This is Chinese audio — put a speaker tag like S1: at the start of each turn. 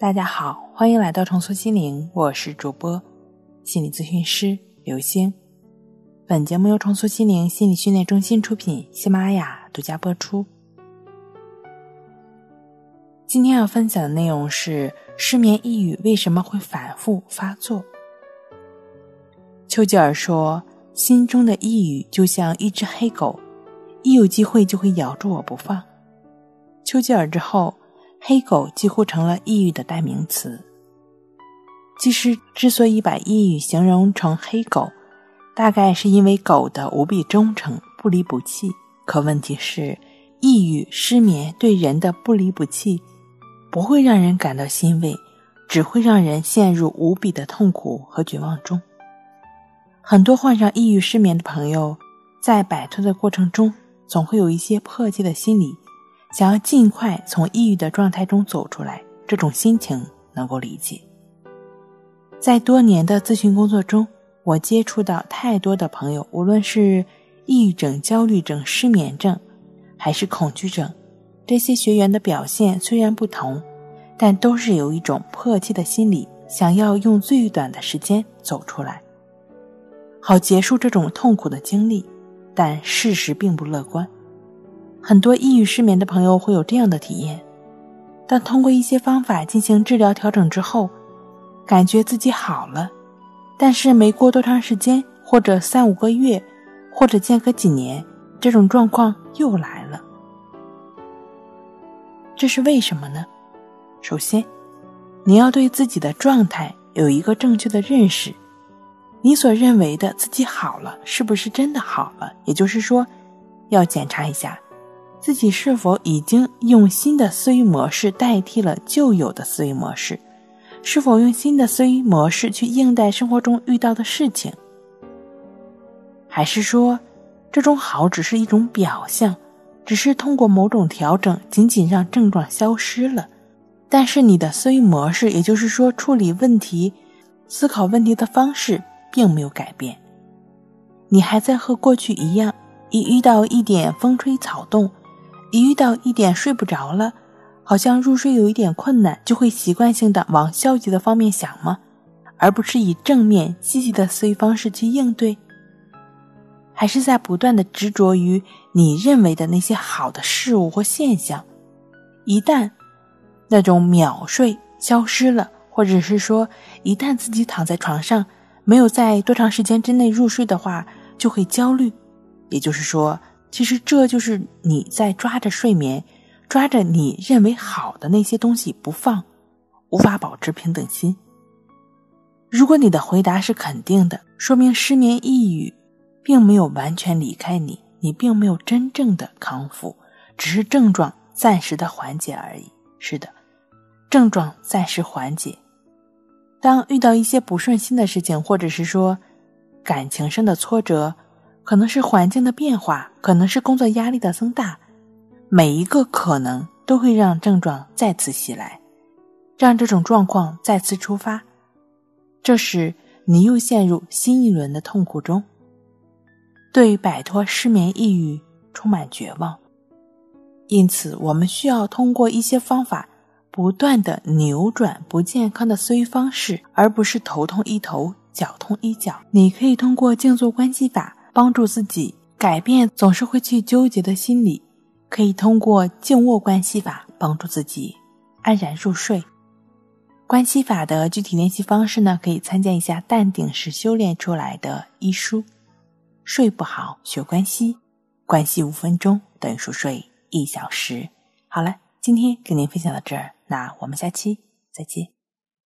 S1: 大家好，欢迎来到重塑心灵，我是主播心理咨询师刘星。本节目由重塑心灵心理训练中心出品，喜马拉雅独家播出。今天要分享的内容是失眠抑郁为什么会反复发作？丘吉尔说：“心中的抑郁就像一只黑狗，一有机会就会咬住我不放。”丘吉尔之后。黑狗几乎成了抑郁的代名词。其实，之所以把抑郁形容成黑狗，大概是因为狗的无比忠诚、不离不弃。可问题是，抑郁、失眠对人的不离不弃，不会让人感到欣慰，只会让人陷入无比的痛苦和绝望中。很多患上抑郁、失眠的朋友，在摆脱的过程中，总会有一些迫切的心理。想要尽快从抑郁的状态中走出来，这种心情能够理解。在多年的咨询工作中，我接触到太多的朋友，无论是抑郁症、焦虑症、失眠症，还是恐惧症，这些学员的表现虽然不同，但都是有一种迫切的心理，想要用最短的时间走出来，好结束这种痛苦的经历。但事实并不乐观。很多抑郁失眠的朋友会有这样的体验：但通过一些方法进行治疗调整之后，感觉自己好了，但是没过多长时间，或者三五个月，或者间隔几年，这种状况又来了。这是为什么呢？首先，你要对自己的状态有一个正确的认识，你所认为的自己好了，是不是真的好了？也就是说，要检查一下。自己是否已经用新的思维模式代替了旧有的思维模式？是否用新的思维模式去应对生活中遇到的事情？还是说，这种好只是一种表象，只是通过某种调整，仅仅让症状消失了？但是你的思维模式，也就是说处理问题、思考问题的方式，并没有改变。你还在和过去一样，一遇到一点风吹草动。一遇到一点睡不着了，好像入睡有一点困难，就会习惯性的往消极的方面想吗？而不是以正面积极的思维方式去应对？还是在不断的执着于你认为的那些好的事物或现象？一旦那种秒睡消失了，或者是说一旦自己躺在床上没有在多长时间之内入睡的话，就会焦虑。也就是说。其实这就是你在抓着睡眠，抓着你认为好的那些东西不放，无法保持平等心。如果你的回答是肯定的，说明失眠抑郁并没有完全离开你，你并没有真正的康复，只是症状暂时的缓解而已。是的，症状暂时缓解。当遇到一些不顺心的事情，或者是说感情上的挫折。可能是环境的变化，可能是工作压力的增大，每一个可能都会让症状再次袭来，让这种状况再次出发。这时你又陷入新一轮的痛苦中，对摆脱失眠抑郁充满绝望。因此，我们需要通过一些方法，不断的扭转不健康的思维方式，而不是头痛医头，脚痛医脚。你可以通过静坐观息法。帮助自己改变总是会去纠结的心理，可以通过静卧关系法帮助自己安然入睡。关系法的具体练习方式呢，可以参加一下淡定式修炼出来的医书。睡不好学关系，关系五分钟等于熟睡一小时。好了，今天跟您分享到这儿，那我们下期再见。